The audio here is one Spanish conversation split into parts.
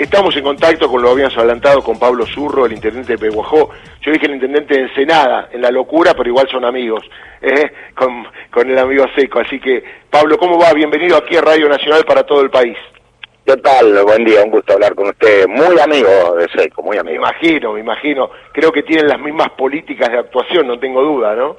Estamos en contacto con lo habíamos adelantado con Pablo Zurro, el intendente de Peguajó. Yo dije el intendente de Ensenada, en la locura, pero igual son amigos, ¿eh? con, con el amigo Seco. Así que, Pablo, ¿cómo va? Bienvenido aquí a Radio Nacional para todo el país. ¿Qué tal? Buen día, un gusto hablar con usted. Muy amigo de Seco, muy Me amigo. imagino, me imagino. Creo que tienen las mismas políticas de actuación, no tengo duda, ¿no?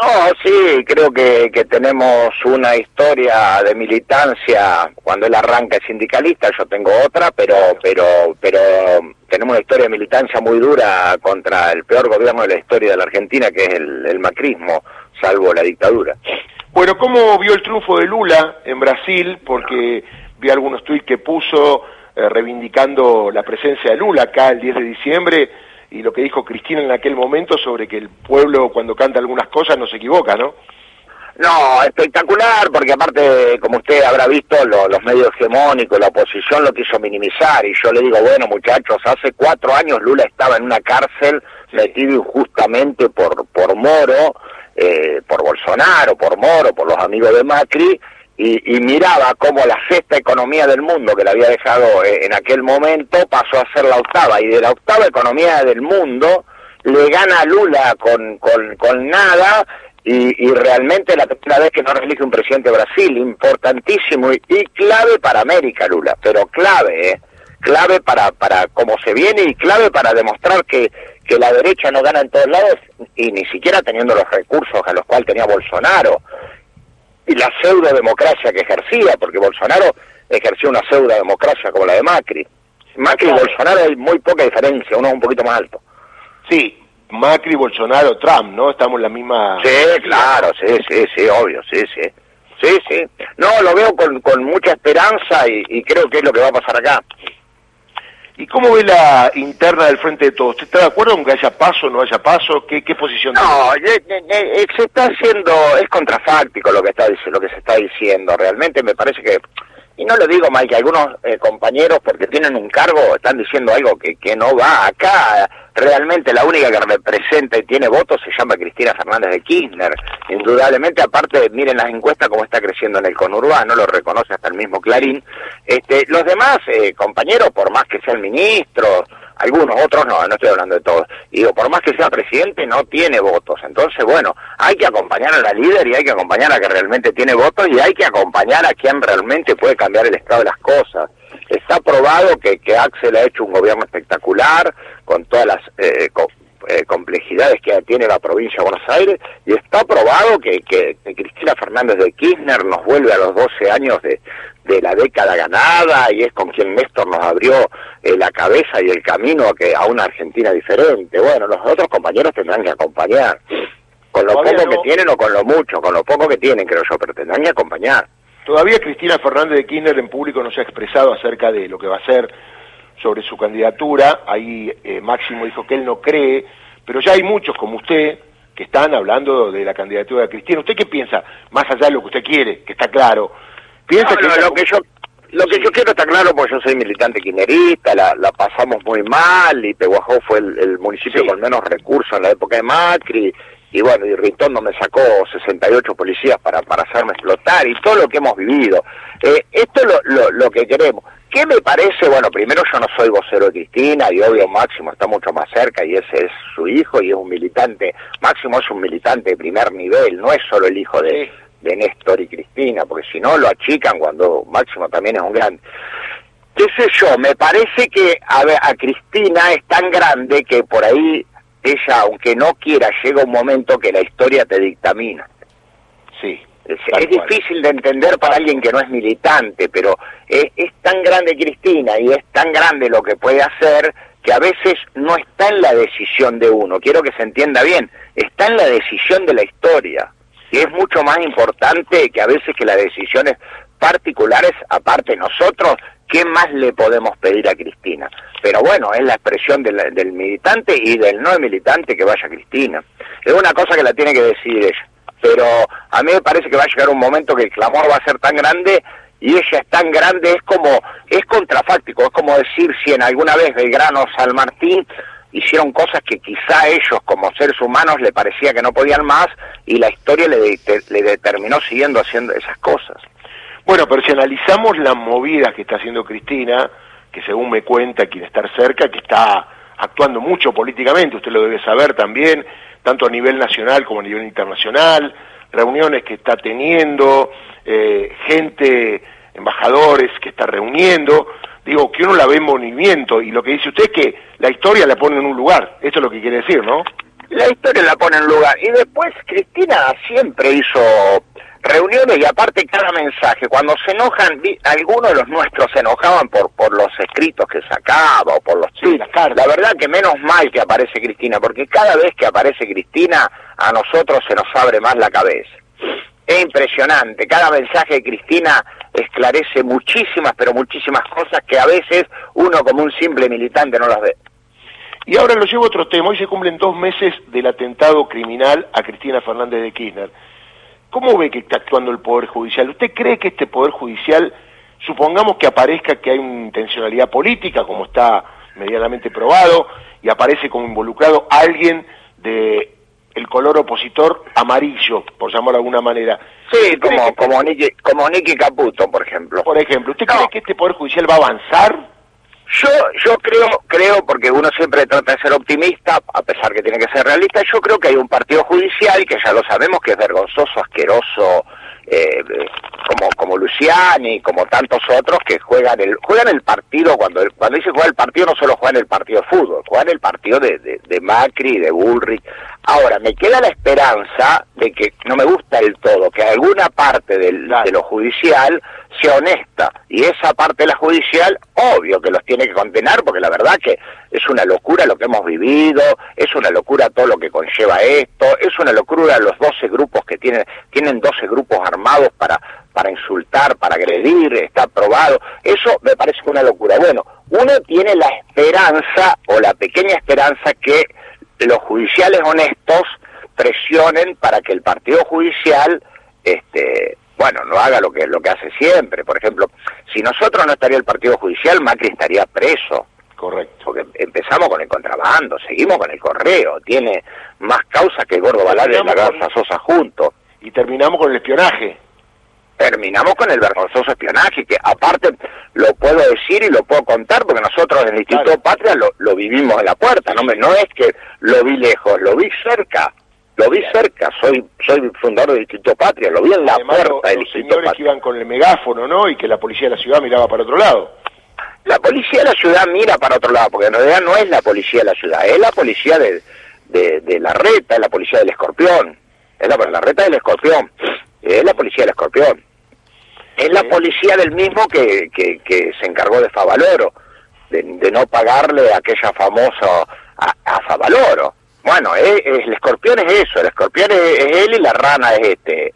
No, sí, creo que, que tenemos una historia de militancia. Cuando él arranca es sindicalista, yo tengo otra, pero, pero, pero tenemos una historia de militancia muy dura contra el peor gobierno de la historia de la Argentina, que es el, el macrismo, salvo la dictadura. Bueno, ¿cómo vio el triunfo de Lula en Brasil? Porque vi algunos tuits que puso eh, reivindicando la presencia de Lula acá el 10 de diciembre y lo que dijo Cristina en aquel momento sobre que el pueblo cuando canta algunas cosas no se equivoca, ¿no? No, espectacular, porque aparte, como usted habrá visto, lo- los medios hegemónicos, la oposición lo quiso minimizar, y yo le digo, bueno muchachos, hace cuatro años Lula estaba en una cárcel metido injustamente por, por Moro, eh, por Bolsonaro, por Moro, por los amigos de Macri, y, y miraba cómo la sexta economía del mundo que le había dejado eh, en aquel momento pasó a ser la octava, y de la octava economía del mundo le gana Lula con, con, nada, y, y realmente la primera vez que no elige un presidente de Brasil, importantísimo y, y clave para América, Lula, pero clave, ¿eh? clave para, para cómo se viene y clave para demostrar que, que la derecha no gana en todos lados y ni siquiera teniendo los recursos a los cuales tenía Bolsonaro y la pseudo democracia que ejercía, porque Bolsonaro ejerció una pseudo democracia como la de Macri. Macri y Bolsonaro hay muy poca diferencia, uno es un poquito más alto. Sí, Macri, Bolsonaro, Trump, ¿no? Estamos en la misma... Sí, claro, sí, sí, sí, obvio, sí, sí. Sí, sí. No, lo veo con, con mucha esperanza y, y creo que es lo que va a pasar acá. ¿Y cómo ve la interna del Frente de Todos? ¿Usted está de acuerdo con que haya paso o no haya paso? ¿Qué, qué posición No, eh, eh, eh, se está haciendo, es contrafáctico lo que está lo que se está diciendo. Realmente me parece que, y no lo digo mal, que algunos eh, compañeros porque tienen un cargo están diciendo algo que, que no va acá. Realmente la única que representa y tiene votos se llama Cristina Fernández de Kirchner. Indudablemente, aparte, miren las encuestas cómo está creciendo en el conurbano, lo reconoce hasta el mismo Clarín. Este, los demás eh, compañeros, por más que sean ministros, algunos, otros no, no estoy hablando de todos. Y digo, por más que sea presidente, no tiene votos. Entonces, bueno, hay que acompañar a la líder y hay que acompañar a que realmente tiene votos y hay que acompañar a quien realmente puede cambiar el estado de las cosas. Está probado que, que Axel ha hecho un gobierno espectacular, con todas las eh, eh, complejidades que tiene la provincia de Buenos Aires, y está probado que, que- que Cristina Fernández de Kirchner nos vuelve a los 12 años de, de la década ganada y es con quien Néstor nos abrió eh, la cabeza y el camino a, que, a una Argentina diferente. Bueno, los otros compañeros tendrán que acompañar, con lo Todavía poco no. que tienen o con lo mucho, con lo poco que tienen, creo yo, pero tendrán que acompañar. Todavía Cristina Fernández de Kirchner en público no se ha expresado acerca de lo que va a hacer sobre su candidatura. Ahí eh, Máximo dijo que él no cree, pero ya hay muchos como usted que están hablando de la candidatura de Cristina. ¿Usted qué piensa? Más allá de lo que usted quiere, que está claro. ¿Piensa No, que no, lo que yo lo que yo quiero está claro porque yo soy militante kirchnerista, la, la pasamos muy mal y Peguajó fue el, el municipio Sí. con menos recursos en la época de Macri y bueno, y Ritondo me sacó 68 policías para, para hacerme explotar y todo lo que hemos vivido. Eh, esto es lo, lo, lo que queremos. ¿Qué me parece? Bueno, primero yo no soy vocero de Cristina y obvio Máximo está mucho más cerca y ese es su hijo y es un militante, Máximo es un militante de primer nivel, no es solo el hijo de, de Néstor y Cristina, porque si no lo achican cuando Máximo también es un grande. ¿Qué sé yo? Me parece que a, ver, a Cristina es tan grande que por ahí ella, aunque no quiera, llega un momento que la historia te dictamina. Sí. Es, difícil de entender para alguien que no es militante, pero es, es tan grande Cristina y es tan grande lo que puede hacer que a veces no está en la decisión de uno. Quiero que se entienda bien, está en la decisión de la historia. Y es mucho más importante que a veces que las decisiones particulares, aparte nosotros, ¿qué más le podemos pedir a Cristina? Pero bueno, es la expresión del, del militante y del no militante que vaya Cristina. Es una cosa que la tiene que decidir ella pero a mí me parece que va a llegar un momento que el clamor va a ser tan grande y ella es tan grande, es como, es contrafáctico, es como decir si en alguna vez Belgrano o San Martín hicieron cosas que quizá ellos como seres humanos le parecía que no podían más y la historia le, le determinó siguiendo haciendo esas cosas. Bueno, pero si analizamos las movidas que está haciendo Cristina, que según me cuenta quien está cerca, que está actuando mucho políticamente, usted lo debe saber también, tanto a nivel nacional como a nivel internacional, reuniones que está teniendo, eh, gente, embajadores que está reuniendo, digo, que uno la ve en movimiento y lo que dice usted es que la historia la pone en un lugar, esto es lo que quiere decir, ¿no? La historia la pone en lugar y después Cristina siempre hizo reuniones y aparte cada mensaje, cuando se enojan, algunos de los nuestros se enojaban por, por los escritos que sacaba o por los sí, La verdad que menos mal que aparece Cristina, porque cada vez que aparece Cristina a nosotros se nos abre más la cabeza. Es impresionante, cada mensaje de Cristina esclarece muchísimas, pero muchísimas cosas que a veces uno como un simple militante no las ve. Y ahora lo llevo a otro tema, hoy se cumplen dos meses del atentado criminal a Cristina Fernández de Kirchner. ¿Cómo ve que está actuando el Poder Judicial? ¿Usted cree que este Poder Judicial, supongamos que aparezca que hay una intencionalidad política, como está medianamente probado, y aparece como involucrado alguien de el color opositor amarillo, por llamarlo de alguna manera. Sí, como, como, Nicky, como Caputo, por ejemplo. Por ejemplo, ¿usted cree que este Poder Judicial va a avanzar? Yo, yo creo, creo, porque uno siempre trata de ser optimista, a pesar que tiene que ser realista, yo creo que hay un partido judicial que ya lo sabemos que es vergonzoso, asqueroso, eh, como como Luciani, como tantos otros que juegan el juegan el partido cuando cuando dice jugar el partido no solo juegan el partido de fútbol, juegan el partido de, de, Macri, de Bullrich. Ahora me queda la esperanza de que no me gusta el todo, que alguna parte del, de lo judicial sea honesta. Y esa parte de la judicial obvio que los tiene que condenar porque la verdad que es una locura lo que hemos vivido, es una locura todo lo que conlleva esto, es una locura los 12 grupos que tienen, tienen 12 grupos armados para, para insultar, para agredir, está aprobado, eso me parece una locura. Bueno, uno tiene la esperanza o la pequeña esperanza que los judiciales honestos presionen para que el partido judicial este bueno, no haga lo que lo que hace siempre. Por ejemplo, si nosotros no estaría el partido judicial, Macri estaría preso. Correcto. Porque empezamos con el contrabando, seguimos con el correo, tiene más causa que el Gordo Balade y la Garza Sosa juntos. Y terminamos con el espionaje. Terminamos con el vergonzoso espionaje, que aparte lo puedo decir y lo puedo contar, porque nosotros en el Instituto Patria lo, lo, vivimos en la puerta, no, me, no es que lo vi lejos, lo vi cerca. Lo vi cerca, soy soy fundador del Instituto Patria, lo vi en la puerta del Instituto señores que iban con el megáfono, ¿no? Y que la policía de la ciudad miraba para otro lado. La policía de la ciudad mira para otro lado, porque en realidad no es la policía de la ciudad, es la policía de, de, la reta, es la policía del escorpión, es la, la reta del escorpión, es la policía del escorpión. Es la policía del mismo que, que, que se encargó de Favaloro, de, de no pagarle a aquella famosa a, a Favaloro. Bueno, el escorpión es eso, el escorpión es, él y la rana es este,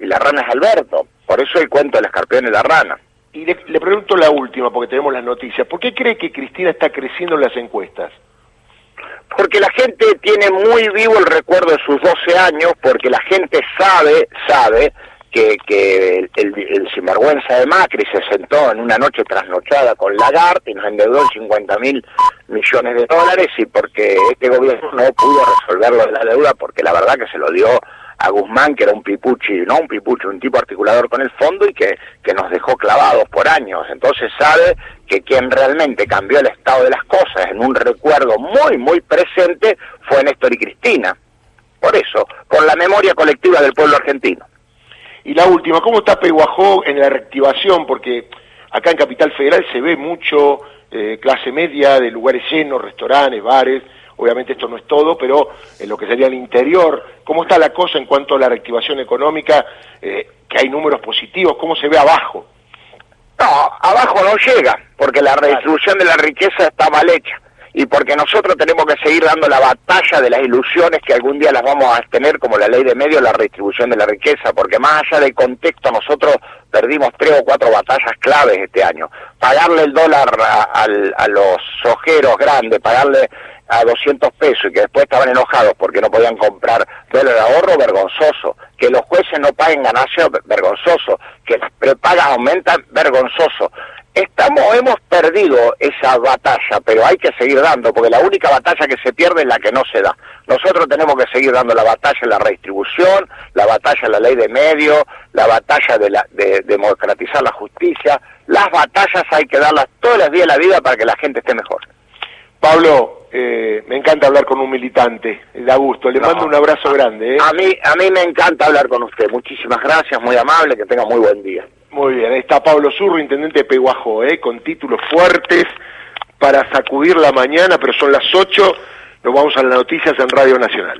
y la rana es Alberto. Por eso el cuento del escorpión y la rana. Y le, pregunto la última, porque tenemos las noticias. ¿Por qué cree que Cristina está creciendo en las encuestas? Porque la gente tiene muy vivo el recuerdo de sus 12 años, porque la gente sabe, sabe que, que el, sinvergüenza de Macri se sentó en una noche trasnochada con Lagarde y nos endeudó en 50 mil millones de dólares y porque este gobierno no pudo resolverlo de la deuda porque la verdad que se lo dio a Guzmán, que era un pipuchi, no un pipuchi, un tipo articulador con el fondo y que, que nos dejó clavados por años. Entonces sabe que quien realmente cambió el estado de las cosas en un recuerdo muy, muy presente fue Néstor y Cristina. Por eso, con la memoria colectiva del pueblo argentino. Y la última, ¿cómo está Peguajó en la reactivación? Porque acá en Capital Federal se ve mucho eh, clase media de lugares llenos, restaurantes, bares. Obviamente esto no es todo, pero en lo que sería el interior, ¿cómo está la cosa en cuanto a la reactivación económica? Eh, que hay números positivos, ¿cómo se ve abajo? No, abajo no llega, porque la redistribución de la riqueza está mal hecha y porque nosotros tenemos que seguir dando la batalla de las ilusiones que algún día las vamos a tener como la ley de medios, la redistribución de la riqueza, porque más allá del contexto nosotros perdimos tres o cuatro batallas claves este año. Pagarle el dólar a, a los ojeros grandes, pagarle a 200 pesos y que después estaban enojados porque no podían comprar dólar ahorro, vergonzoso. Que los jueces no paguen ganancias, vergonzoso. Que las prepagas aumentan, vergonzoso estamos, hemos perdido esa batalla, pero hay que seguir dando, porque la única batalla que se pierde es la que no se da. nosotros tenemos que seguir dando la batalla en la redistribución, la batalla en la ley de medios, la batalla de, la, de democratizar la justicia. Las batallas hay que darlas todos los días de la vida para que la gente esté mejor. Pablo, eh, me encanta hablar con un militante, da gusto. Le mando un abrazo grande. ¿eh? A mí, a mí me encanta hablar con usted. Muchísimas gracias, muy amable, que tenga muy buen día. Muy bien, ahí está Pablo Zurro, intendente de Peguajó, ¿eh? con títulos fuertes para sacudir la mañana, pero son las 8, nos vamos a las noticias en Radio Nacional.